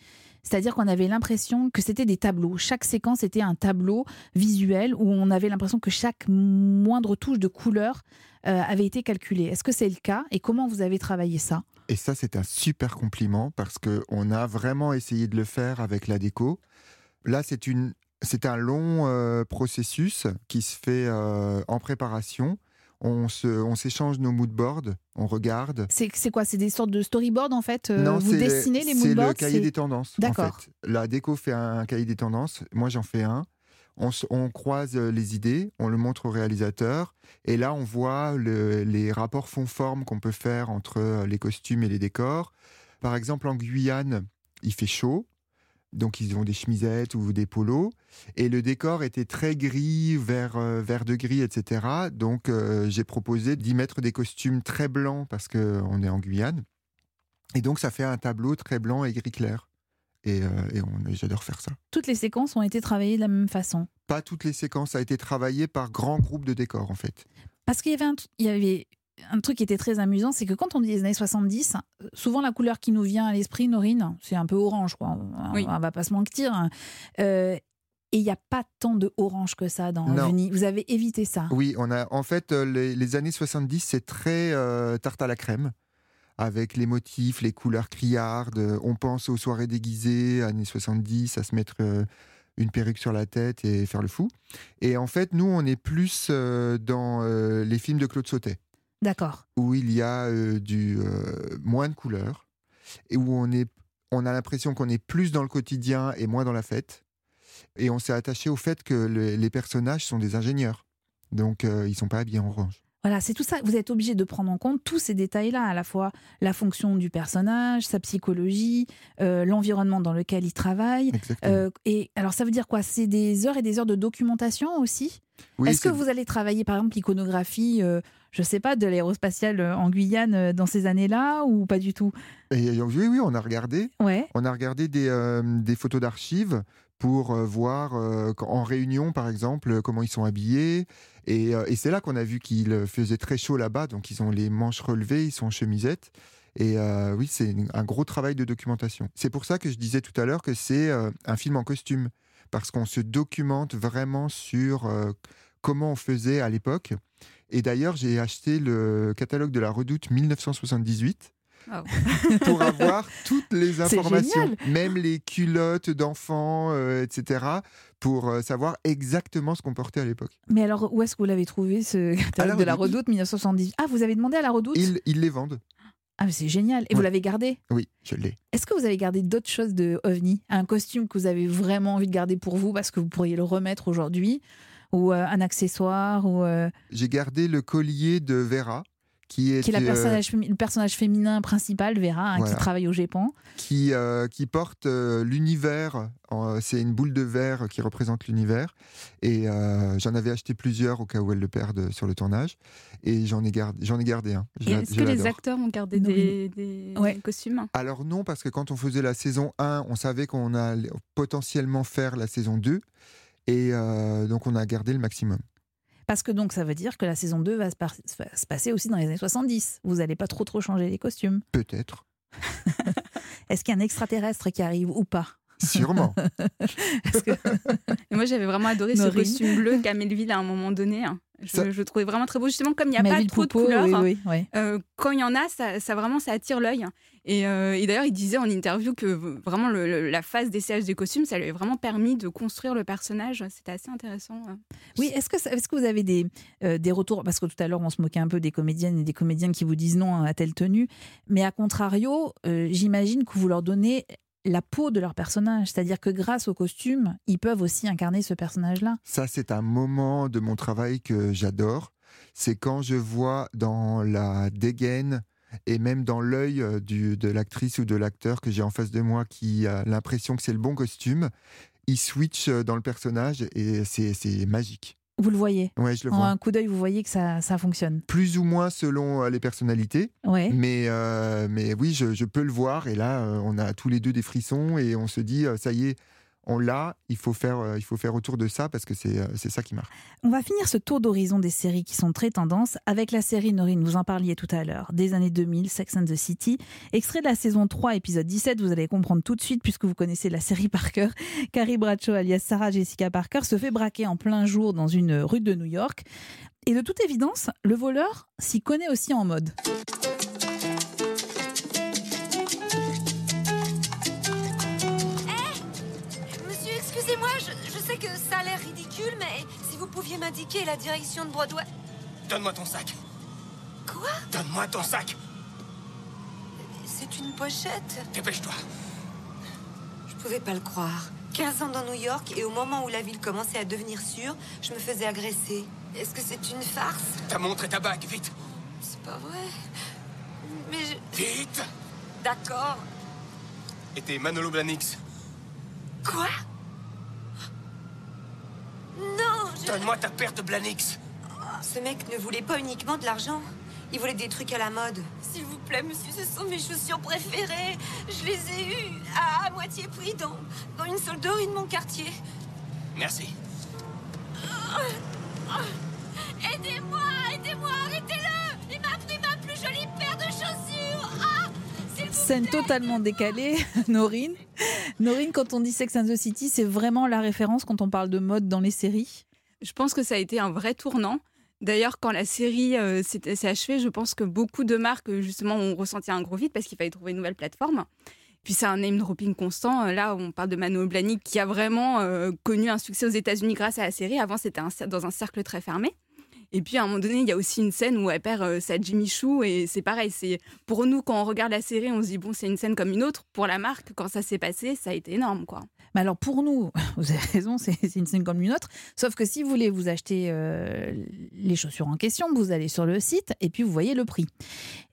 C'est-à-dire qu'on avait l'impression que c'était des tableaux. Chaque séquence était un tableau visuel où on avait l'impression que chaque moindre touche de couleur euh, avait été calculée. Est-ce que c'est le cas Et comment vous avez travaillé ça? Et ça, c'est un super compliment parce qu'on a vraiment essayé de le faire avec la déco. Là, c'est une, c'est un long euh, processus qui se fait euh, en préparation. On, se, on s'échange nos moodboards, on regarde. C'est, c'est quoi? C'est des sortes de storyboards en fait euh, Non, Vous c'est- dessinez les C'est moodboards le cahier c'est- des tendances. D'accord. En fait. La déco fait un cahier des tendances. Moi, j'en fais un. On, on croise euh, les idées, on le montre au réalisateur, et là, on voit le- les rapports fond-forme qu'on peut faire entre euh, les costumes et les décors. Par exemple, en Guyane, il fait chaud, donc ils ont des chemisettes ou des polos, et le décor était très gris, vert, euh, vert de gris, etc. Donc, euh, j'ai proposé d'y mettre des costumes très blancs parce qu'on est en Guyane. Et donc, ça fait un tableau très blanc et gris clair. Et, euh, et j'adore faire ça. Toutes les séquences ont été travaillées de la même façon. Pas toutes les séquences, ça a été travaillé par grands groupes de décors, en fait. Parce qu'il y avait un, il y avait un truc qui était très amusant, c'est que quand on dit les années 70, euh, souvent la couleur qui nous vient à l'esprit, Norine, c'est un peu orange, quoi. On, Oui. on va pas se mentir. hein. Euh, et il n'y a pas tant de orange que ça dans. OVNI. Vous avez évité ça. Oui, on a, en fait, euh, les, les années 70, c'est très euh, tarte à la crème, avec les motifs, les couleurs criardes. On pense aux soirées déguisées, années 70, à se mettre euh, une perruque sur la tête et faire le fou. Et en fait, nous, on est plus euh, dans euh, les films de Claude Sautet. D'accord. où il y a euh, du euh, moins de couleurs et où on est on a l'impression qu'on est plus dans le quotidien et moins dans la fête et on s'est attaché au fait que le- les personnages sont des ingénieurs donc euh, ils sont pas habillés en orange Voilà, c'est tout ça. Vous êtes obligé de prendre en compte tous ces détails-là, à la fois la fonction du personnage, sa psychologie, euh, l'environnement dans lequel il travaille. Euh, et alors, ça veut dire quoi? C'est des heures et des heures de documentation aussi? Oui, Est-ce que vous allez travailler, par exemple, l'iconographie, euh, je sais pas, de l'aérospatiale euh, en Guyane euh, dans ces années-là ou pas du tout? Et euh, oui oui on a regardé. Ouais. on a regardé des, euh, des photos d'archives pour voir euh, en réunion par exemple comment ils sont habillés. Et, euh, et c'est là qu'on a vu qu'il faisait très chaud là-bas. Donc ils ont les manches relevées ils sont en chemisette. Et euh, oui c'est un gros travail de documentation. C'est pour ça que je disais tout à l'heure que c'est un film en costume. Parce qu'on se documente vraiment sur comment on faisait à l'époque et d'ailleurs j'ai acheté le catalogue de la redoute 1978 pour avoir toutes les informations, même les culottes d'enfants, euh, etc., pour euh, savoir exactement ce qu'on portait à l'époque. Mais alors, où est-ce que vous l'avez trouvé, ce catalogue de la Redoute. Redoute 1970 Ah, vous avez demandé à la Redoute? Ils, ils les vendent. Ah, mais c'est génial. Et vous l'avez gardé? Oui, je l'ai. Est-ce que vous avez gardé d'autres choses de OVNI? Un costume que vous avez vraiment envie de garder pour vous parce que vous pourriez le remettre aujourd'hui? Ou euh, un accessoire ou, euh, J'ai gardé le collier de Vera, qui est, Qui est la euh, personnage le personnage féminin principal, Vera, hein, Voilà. qui travaille au Japon qui, euh, qui porte euh, l'univers. C'est une boule de verre qui représente l'univers. Et euh, j'en avais acheté plusieurs au cas où elle le perde sur le tournage. Et j'en ai, gardé, j'en ai gardé un. Est-ce que les acteurs ont gardé Non, des, des Ouais. costumes? Alors non, parce que quand on faisait la saison 1, on savait qu'on allait potentiellement faire la saison 2. Et euh, donc on a gardé le maximum. Parce que donc ça veut dire que la saison 2 va se, va se passer aussi dans les années 70. Vous n'allez pas trop trop changer les costumes. Peut-être. Est-ce qu'il y a un extraterrestre qui arrive ou pas? Sûrement. Moi, j'avais vraiment adoré ce costume bleu qu'a Melville à un moment donné. hein. Je, Ça- je le trouvais vraiment très beau. Justement, comme il n'y a Melville pas trop Poupeau, de couleurs, oui, oui, ouais. euh, quand il y en a, ça, ça vraiment ça attire l'œil. Et, euh, et d'ailleurs, il disait en interview que vraiment le- le- la phase d'essayage des costumes, ça lui a vraiment permis de construire le personnage. C'était assez intéressant. euh. Oui, est-ce que, vous avez des, euh, des retours? Parce que tout à l'heure, on se moquait un peu des comédiennes et des comédiens qui vous disent non à telle tenue. Mais à contrario, euh, j'imagine que vous leur donnez la peau de leur personnage. C'est-à-dire que grâce au costume, ils peuvent aussi incarner ce personnage-là. Ça, c'est un moment de mon travail que j'adore. C'est quand je vois dans la dégaine et même dans l'œil euh, de l'actrice ou de l'acteur que j'ai en face de moi qui a l'impression que c'est le bon costume, il switch euh, dans le personnage et c'est magique. Vous le voyez Ouais, je le En vois. un coup d'œil, vous voyez que ça, ça fonctionne. Plus ou moins selon euh, les personnalités. Ouais. Mais, euh, mais oui, je, je peux le voir. Et là, euh, on a tous les deux des frissons et on se dit, ça y est, on l'a, il faut faire, euh, il faut faire autour de ça parce que c'est euh, c'est ça qui marche. On va finir ce tour d'horizon des séries qui sont très tendances avec la série Norine, vous en parliez tout à l'heure, des années 2000, Sex and the City. Extrait de la saison 3, épisode 17, vous allez comprendre tout de suite puisque vous connaissez la série par cœur. Carrie Bradshaw, alias Sarah Jessica Parker, se fait braquer en plein jour dans une rue de New York. Et de toute évidence, le voleur s'y connaît aussi en mode. Si vous pouviez m'indiquer la direction de Broadway. Donne-moi ton sac. Quoi? Donne-moi ton sac. C'est une pochette Dépêche-toi. Je pouvais pas le croire. 15 ans dans New York et au moment où la ville commençait à devenir sûre, je me faisais agresser. Est-ce que c'est une farce? Ta montre et ta bague, vite. C'est pas vrai. Mais je. Vite. D'accord. Et tes Manolo Blahniks. Quoi? Non Donne-moi ta paire de Blahniks. Ce mec ne voulait pas uniquement de l'argent. Il voulait des trucs à la mode. S'il vous plaît, monsieur, ce sont mes chaussures préférées. Je les ai eues à, à moitié prix dans, dans une solderie de mon quartier. Merci. Aidez-moi, aidez-moi, arrêtez-le Il m'a pris ma plus jolie paire de chaussures Ah Scène totalement décalée, Norine. Norine, quand on dit Sex and the City, c'est vraiment la référence quand on parle de mode dans les séries Je pense que ça a été un vrai tournant. D'ailleurs, quand la série euh, s'est achevée, je pense que beaucoup de marques, euh, justement, ont ressenti un gros vide parce qu'il fallait trouver une nouvelle plateforme. Puis c'est un name dropping constant. Euh, Là, on parle de Mano Blahnik qui a vraiment connu un succès aux États-Unis grâce à la série. Avant, c'était dans un cercle très fermé. Et puis à un moment donné, il y a aussi une scène où elle perd sa Jimmy Choo et c'est pareil. C'est pour nous quand on regarde la série, on se dit bon, c'est une scène comme une autre. Pour la marque, quand ça s'est passé, ça a été énorme, quoi. Mais alors pour nous, vous avez raison, c'est une scène comme une autre. Sauf que si vous voulez vous acheter euh, les chaussures en question, vous allez sur le site et puis vous voyez le prix.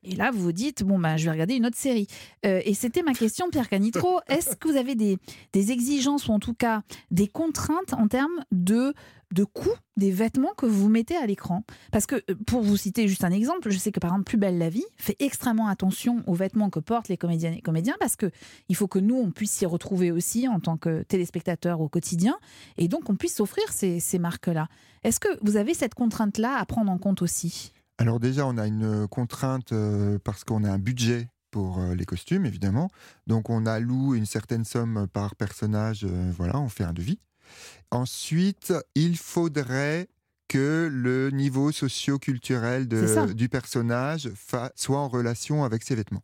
Et là, vous vous dites, bon, bah, je vais regarder une autre série. Euh, et c'était ma question, Pierre Canitro. Est-ce que vous avez des, des exigences ou en tout cas des contraintes en termes de, de coût des vêtements que vous mettez à l'écran Parce que, euh, pour vous citer juste un exemple, je sais que par exemple, Plus belle la vie fait extrêmement attention aux vêtements que portent les comédiennes et comédiens parce que il faut que nous, on puisse s'y retrouver aussi en tant que téléspectateurs au quotidien et donc on puisse s'offrir ces, ces marques-là. Est-ce que vous avez cette contrainte-là à prendre en compte aussi? Alors déjà, on a une contrainte euh, parce qu'on a un budget pour euh, les costumes, évidemment. Donc on alloue une certaine somme par personnage, voilà, on fait un devis. Ensuite, il faudrait que le niveau socio-culturel du personnage soit en relation avec ses vêtements.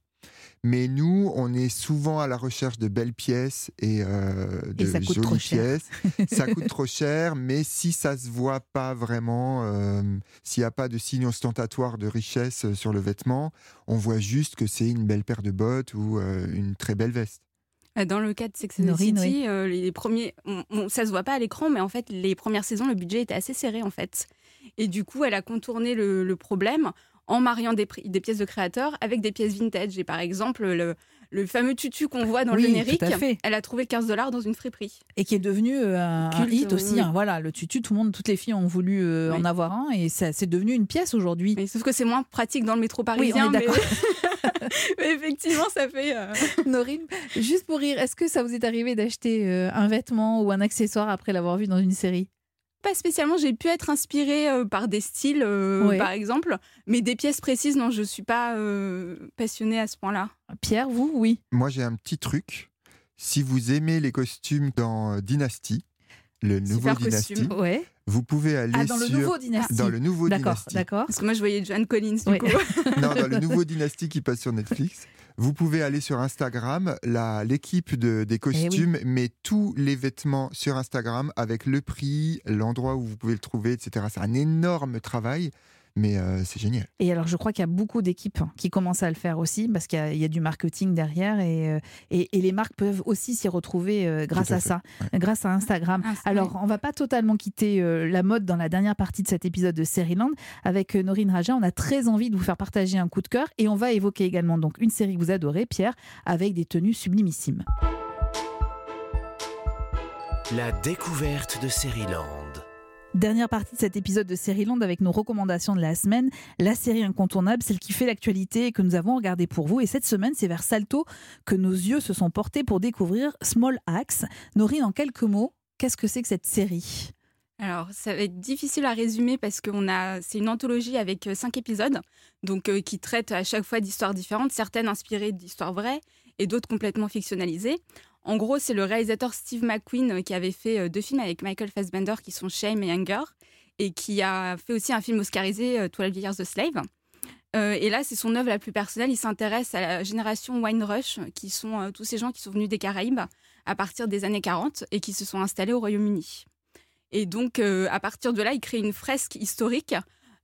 Mais nous, on est souvent à la recherche de belles pièces et euh, de ça coûte jolies trop cher. pièces. ça coûte trop cher, mais si ça se voit pas vraiment, euh, s'il n'y a pas de signe ostentatoire de richesse euh, sur le vêtement, on voit juste que c'est une belle paire de bottes ou euh, une très belle veste. Euh, Dans le cas de Sex and the City, oui. euh, les premiers, on- on- ça se voit pas à l'écran, mais en fait, les premières saisons, le budget était assez serré en fait. Et du coup, elle a contourné le, le problème en mariant des, pièces de créateurs avec des pièces vintage. Et par exemple, le, le fameux tutu qu'on voit dans Oui, le générique, elle a trouvé 15 dollars dans une friperie. Et qui est devenu euh, un, un hit aussi. oui. hein. Voilà, le tutu, tout le monde, toutes les filles ont voulu euh, Oui. en avoir un et c'est devenu une pièce aujourd'hui. Mais sauf que c'est moins pratique dans le métro Oui, on parisien. est mais... mais effectivement, ça fait. euh, Norine, juste pour rire, est-ce que ça vous est arrivé d'acheter euh, un vêtement ou un accessoire après l'avoir vu dans une série? Pas spécialement, j'ai pu être inspirée euh, par des styles, euh, Ouais. par exemple, mais des pièces précises, non, je suis pas euh, passionnée à ce point-là. Pierre, vous, oui. Moi, j'ai un petit truc. Si vous aimez les costumes dans Dynasty, le nouveau Dynasty, costume, ouais. vous pouvez aller Ah, dans le sur nouveau Dynasty. dans le nouveau D'accord, Dynasty. d'accord. Parce que moi, je voyais Joan Collins, du Ouais. coup. Non, dans le nouveau Dynasty qui passe sur Netflix. Vous pouvez aller sur Instagram, la- l'équipe de, Eh des costumes met tous les vêtements sur Instagram avec le prix, l'endroit où vous pouvez le trouver, etc. C'est un énorme travail, mais euh, c'est génial. Et alors, je crois qu'il y a beaucoup d'équipes qui commencent à le faire aussi, parce qu'il y a- il y, a du marketing derrière, et, euh, et, et les marques peuvent aussi s'y retrouver euh, grâce à ça, grâce à Instagram. alors, on va pas totalement quitter la mode dans la dernière partie de cet épisode de Seriland. Avec Norine Raja, on a très envie de vous faire partager un coup de cœur, et on va évoquer également donc une série que vous adorez, Pierre, avec des tenues sublimissimes. La découverte de Seriland. Dernière partie de cet épisode de Série avec nos recommandations de la semaine. La série incontournable, celle qui fait l'actualité et que nous avons regardée pour vous. Et cette semaine, c'est vers Salto que nos yeux se sont portés pour découvrir Small Axe. Norine, en quelques mots, qu'est-ce que c'est que cette série? Alors, ça va être difficile à résumer parce que c'est une anthologie avec euh, cinq épisodes, donc euh, qui traitent à chaque fois d'histoires différentes, certaines inspirées d'histoires vraies et d'autres complètement fictionnalisées. En gros, c'est le réalisateur Steve McQueen euh, qui avait fait euh, deux films avec Michael Fassbender qui sont Shame et Anger, et qui a fait aussi un film oscarisé, euh, 12 Years a Slave. Euh, et là, c'est son œuvre la plus personnelle. Il s'intéresse à la génération Wine Rush, qui sont euh, tous ces gens qui sont venus des Caraïbes à partir des années 40 et qui se sont installés au Royaume-Uni. Et donc, euh, à partir de là, il crée une fresque historique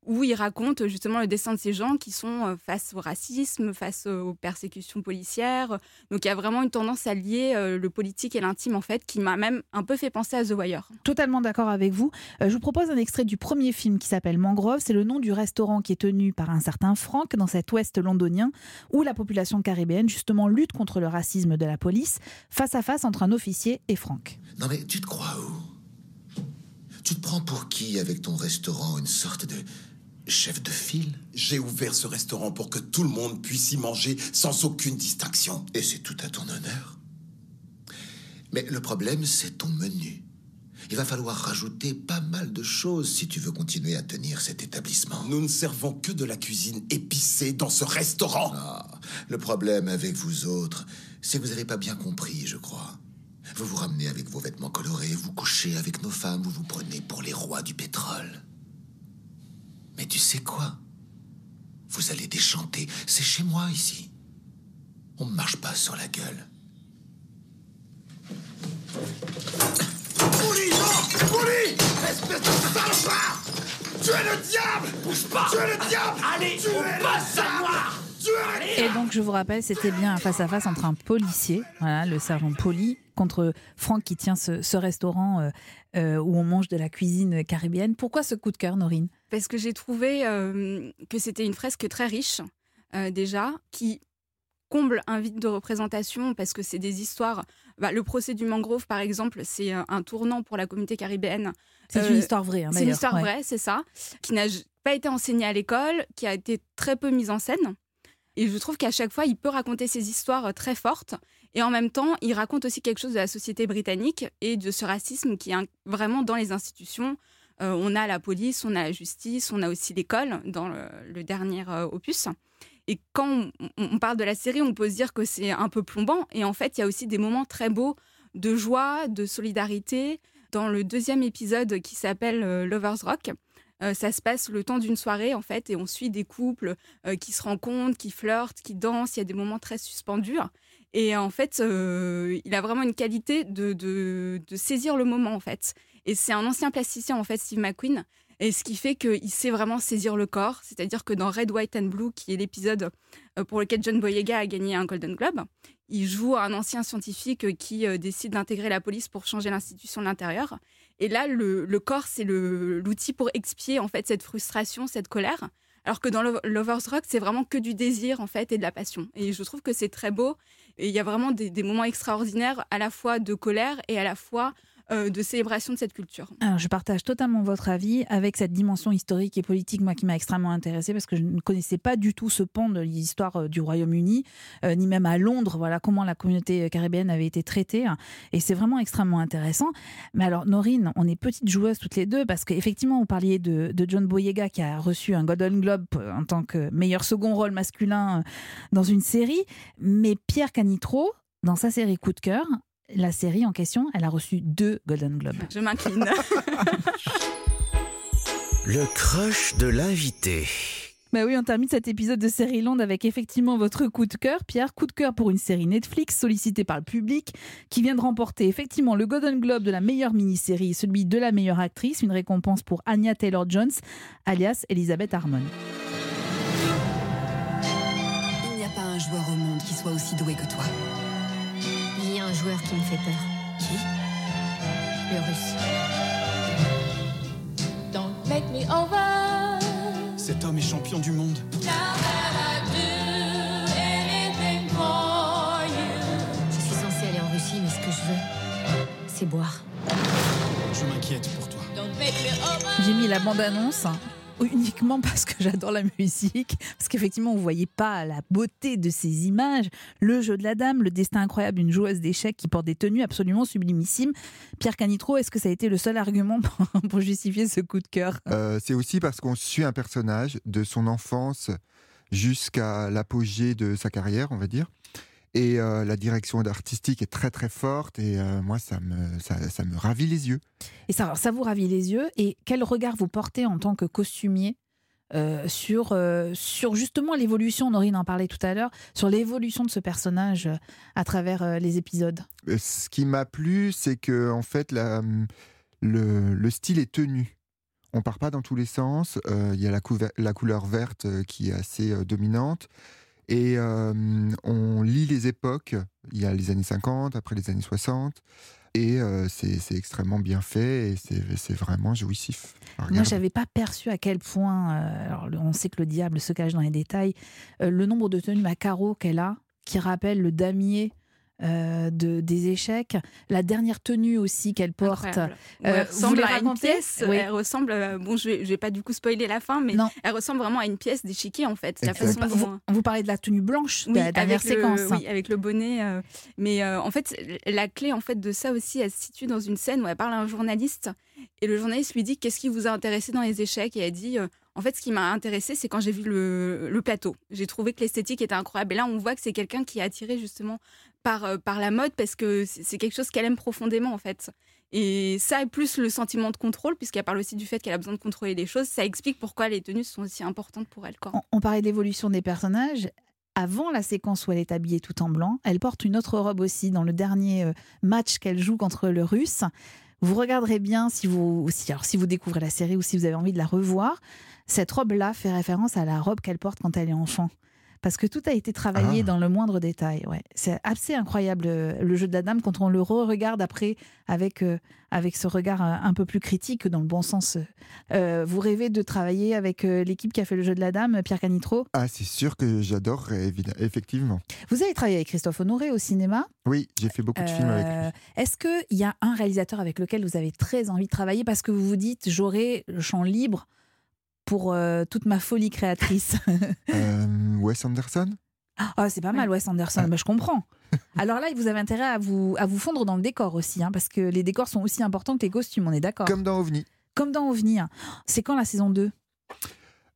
où il raconte justement le destin de ces gens qui sont euh, face au racisme, face euh, aux persécutions policières. Donc, il y a vraiment une tendance à lier euh, le politique et l'intime, en fait, qui m'a même un peu fait penser à The Wire. Totalement d'accord avec vous. Euh, je vous propose un extrait du premier film qui s'appelle Mangrove. C'est le nom du restaurant qui est tenu par un certain Frank dans cet ouest londonien où la population caribéenne justement lutte contre le racisme de la police face à face entre un officier et Frank. Non mais tu te crois où? Tu te prends pour qui avec ton restaurant? Une sorte de chef de file J'ai ouvert ce restaurant pour que tout le monde puisse y manger sans aucune distinction. Et c'est tout à ton honneur. Mais le problème, c'est ton menu. Il va falloir rajouter pas mal de choses si tu veux continuer à tenir cet établissement. Nous ne servons que de la cuisine épicée dans ce restaurant. Ah, le problème avec vous autres, c'est que vous n'avez pas bien compris, je crois. Vous vous ramenez avec vos vêtements colorés, vous couchez avec nos femmes, vous vous prenez pour les rois du pétrole. Mais tu sais quoi? Vous allez déchanter. C'est chez moi ici. On ne marche pas sur la gueule. Pouli, non Pouli Espèce de salopard Tu es le diable! Bouge pas! Tu es le diable! Allez, tu on passe à es Et donc, je vous rappelle, c'était bien un face-à-face entre un policier, voilà, le sergent Poli, contre Franck qui tient ce, ce restaurant euh, euh, où on mange de la cuisine caribéenne. Pourquoi ce coup de cœur, Norine? Parce que j'ai trouvé euh, que c'était une fresque très riche, euh, déjà, qui comble un vide de représentation parce que c'est des histoires. Bah, le procès du mangrove, par exemple, c'est euh, un tournant pour la communauté caribéenne. C'est une histoire vraie, hein, c'est une histoire ouais. vraie, c'est ça, qui n'a pas été enseignée à l'école, qui a été très peu mise en scène. Et je trouve qu'à chaque fois, il peut raconter ces histoires très fortes. Et en même temps, il raconte aussi quelque chose de la société britannique et de ce racisme qui est vraiment dans les institutions. Euh, on a la police, on a la justice, on a aussi l'école dans le, dernier euh, opus. Et quand on, parle de la série, on peut se dire que c'est un peu plombant. Et en fait, il y a aussi des moments très beaux de joie, de solidarité. Dans le deuxième épisode qui s'appelle euh, Lovers Rock, ça se passe le temps d'une soirée en fait et on suit des couples qui se rencontrent, qui flirtent, qui dansent. Il y a des moments très suspendus. Et en fait, il a vraiment une qualité de, de saisir le moment en fait. Et c'est un ancien plasticien en fait, Steve McQueen. Et ce qui fait qu'il sait vraiment saisir le corps. C'est-à-dire que dans Red, White and Blue, qui est l'épisode euh, pour lequel John Boyega a gagné un Golden Globe, il joue un ancien scientifique euh, qui euh, décide d'intégrer la police pour changer l'institution de l'intérieur. Et là, le, corps, c'est l'outil pour expier en fait cette frustration, cette colère. Alors que dans Lo- Lovers Rock, c'est vraiment que du désir en fait et de la passion. Et je trouve que c'est très beau. Et il y a vraiment des moments extraordinaires, à la fois de colère et à la fois euh, de célébration de cette culture. Alors, je partage totalement votre avis avec cette dimension historique et politique, moi qui m'a extrêmement intéressée parce que je ne connaissais pas du tout ce pan de l'histoire euh, du Royaume-Uni, euh, ni même à Londres, voilà comment la communauté caribéenne avait été traitée. hein. Et c'est vraiment extrêmement intéressant. Mais alors, Norine, on est petites joueuses toutes les deux parce qu'effectivement, vous parliez de, de John Boyega qui a reçu un Golden Globe en tant que meilleur second rôle masculin dans une série. Mais Pierre Canitro, dans sa série Coup de cœur, la série en question, elle a reçu deux Golden Globes. Je m'incline. Le crush de l'invité. Bah oui, on termine cet épisode de Série Land avec effectivement votre coup de cœur. Pierre, coup de cœur pour une série Netflix sollicitée par le public qui vient de remporter effectivement le Golden Globe de la meilleure mini-série et celui de la meilleure actrice, une récompense pour Anya Taylor-Jones, alias Elizabeth Harmon. Il n'y a pas un joueur au monde qui soit aussi doué que toi. Un joueur qui me fait peur. Qui? Le russe. Don't make me over. Cet homme est champion du monde. Je suis censée aller en Russie, mais ce que je veux, c'est boire. Je m'inquiète pour toi. J'ai mis la bande-annonce uniquement parce que j'adore la musique, parce qu'effectivement, vous voyez pas la beauté de ces images, le jeu de la dame, le destin incroyable d'une joueuse d'échecs qui porte des tenues absolument sublimissimes. Pierre Canitro, est-ce que ça a été le seul argument pour, pour justifier ce coup de cœur? Euh, c'est aussi parce qu'on suit un personnage de son enfance jusqu'à l'apogée de sa carrière, on va dire. Et euh, la direction artistique est très très forte et euh, moi ça me, ça, ça me ravit les yeux. Et ça, ça vous ravit les yeux. Et quel regard vous portez en tant que costumier euh, sur, sur justement l'évolution, Norine en parlait tout à l'heure, sur l'évolution de ce personnage à travers les épisodes? Ce qui m'a plu, c'est que en fait la- le, le style est tenu. On part pas dans tous les sens. Euh, Il y a la, couleur verte qui est assez euh, dominante. Et euh, on lit les époques. Il y a les années 50, après les années 60. Et euh, c'est extrêmement bien fait et c'est vraiment jouissif. Moi, j'avais pas perçu à quel point, euh, alors, on sait que le diable se cache dans les détails, le nombre de tenues à carreaux qu'elle a, qui rappellent le damier euh, de, des échecs. La dernière tenue aussi qu'elle porte. Euh, elle vous ressemble les à une pièce. Oui. Elle ressemble. euh, bon, je vais, je vais pas du coup spoiler la fin, mais elle ressemble vraiment à une pièce d'échiquier en fait. La façon Vous, dont- vous parlez de la tenue blanche de Oui, la dernière avec le- séquence. oui, avec le bonnet. euh, mais en fait, la clé en fait de ça aussi, elle se situe dans une scène où elle parle à un journaliste et le journaliste lui dit qu'est-ce qui vous a intéressé dans les échecs? Et elle dit en fait ce qui m'a intéressé c'est quand j'ai vu le, plateau. J'ai trouvé que l'esthétique était incroyable et là on voit que c'est quelqu'un qui est attiré justement par euh, par la mode parce que c'est quelque chose qu'elle aime profondément en fait. Et ça, et plus le sentiment de contrôle, puisqu'elle parle aussi du fait qu'elle a besoin de contrôler les choses, ça explique pourquoi les tenues sont aussi importantes pour elle. On, on parlait d'évolution des personnages. Avant la séquence où elle est habillée tout en blanc, elle porte une autre robe aussi dans le dernier euh, match qu'elle joue contre le Russe. Vous regarderez bien si vous, alors, si vous découvrez la série ou si vous avez envie de la revoir. Cette robe-là fait référence à la robe qu'elle porte quand elle est enfant. Parce que tout a été travaillé Ah. dans le moindre détail. Ouais. C'est assez incroyable euh, le jeu de la dame quand on le re-regarde après avec, euh, avec ce regard euh, un peu plus critique dans le bon sens. Euh, vous rêvez de travailler avec l'équipe qui a fait le jeu de la dame, Pierre Canitro? Ah, c'est sûr que évidemment, effectivement. Vous avez travaillé avec Christophe Honoré au cinéma? Oui, j'ai fait beaucoup de films avec lui. Est-ce qu'il y a un réalisateur avec lequel vous avez très envie de travailler? Parce que vous vous dites j'aurai le champ libre pour euh, toute ma folie créatrice Euh, Wes Anderson? Ah, c'est pas mal, Wes Anderson, mais je comprends. Alors là, vous avez intérêt à vous, à vous fondre dans le décor aussi, hein, parce que les décors sont aussi importants que les costumes, on est d'accord Comme dans OVNI. Comme dans OVNI. hein. C'est quand la saison 2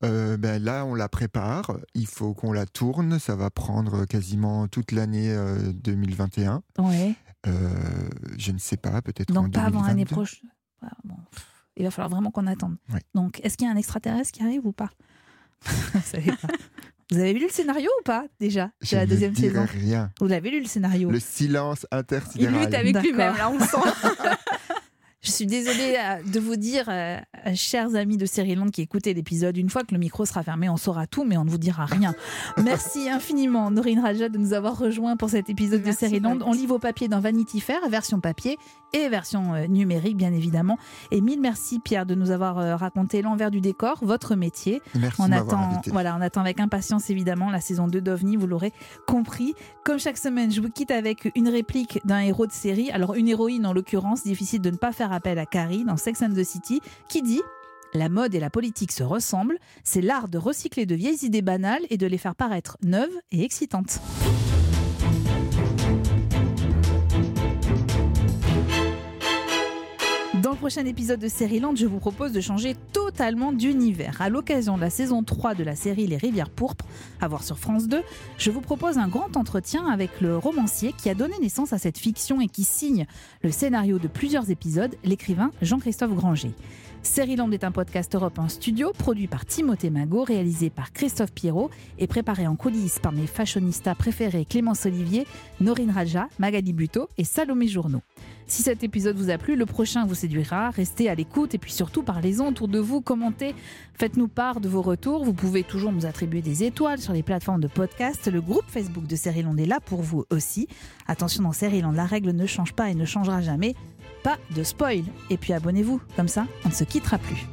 Euh, ben là, on la prépare. Il faut qu'on la tourne. Ça va prendre quasiment toute l'année euh, 2021. Ouais. Euh, je ne sais pas, peut-être en Donc pas avant l'année 2022. prochaine. Ah, bon, Il va falloir vraiment qu'on attende. Oui. Donc, est-ce qu'il y a un extraterrestre qui arrive ou pas Vous savez pas. Vous avez lu le scénario ou pas déjà de la deuxième saison? rien. Vous l'avez lu le scénario? Le silence Il intersidéral. lutte avec lui-même, là, on sent. Je suis désolée euh, de vous dire, euh, chers amis de Série Land qui écoutez l'épisode, une fois que le micro sera fermé, on saura tout, mais on ne vous dira rien. Merci infiniment, Norine Raja, de nous avoir rejoints pour cet épisode de Série Land. On lit vos papiers dans Vanity Fair, version papier et version euh, numérique, bien évidemment. Et mille merci, Pierre, de nous avoir raconté l'envers du décor, votre métier. Merci on de attend, invité. voilà, on attend avec impatience, évidemment, la saison 2 d'OVNI, vous l'aurez compris. Comme chaque semaine, je vous quitte avec une réplique d'un héros de série. Alors, une héroïne, en l'occurrence, difficile de ne pas faire appel à Carrie dans Sex and the City, qui dit La mode et la politique se ressemblent. C'est l'art de recycler de vieilles idées banales et de les faire paraître neuves et excitantes. Prochain épisode de Série je vous propose de changer totalement d'univers. À l'occasion de la saison 3 de la série Les Rivières Pourpres, à voir sur France 2, je vous propose un grand entretien avec le romancier qui a donné naissance à cette fiction et qui signe le scénario de plusieurs épisodes, l'écrivain Jean-Christophe Granger. Land est un podcast Europe en studio, produit par Timothée Magot, réalisé par Christophe Pierrot et préparé en coulisses par mes fashionistas préférés Clémence Olivier, Norine Raja, Magali Buteau et Salomé Journeau. Si cet épisode vous a plu, le prochain vous séduira. Restez à l'écoute et puis surtout parlez-en autour de vous, commentez, faites-nous part de vos retours. Vous pouvez toujours nous attribuer des étoiles sur les plateformes de podcast. Le groupe Facebook de Land est là pour vous aussi. Attention, dans Land, la règle ne change pas et ne changera jamais. Pas de spoil. Et puis abonnez-vous, comme ça, on ne se quittera plus.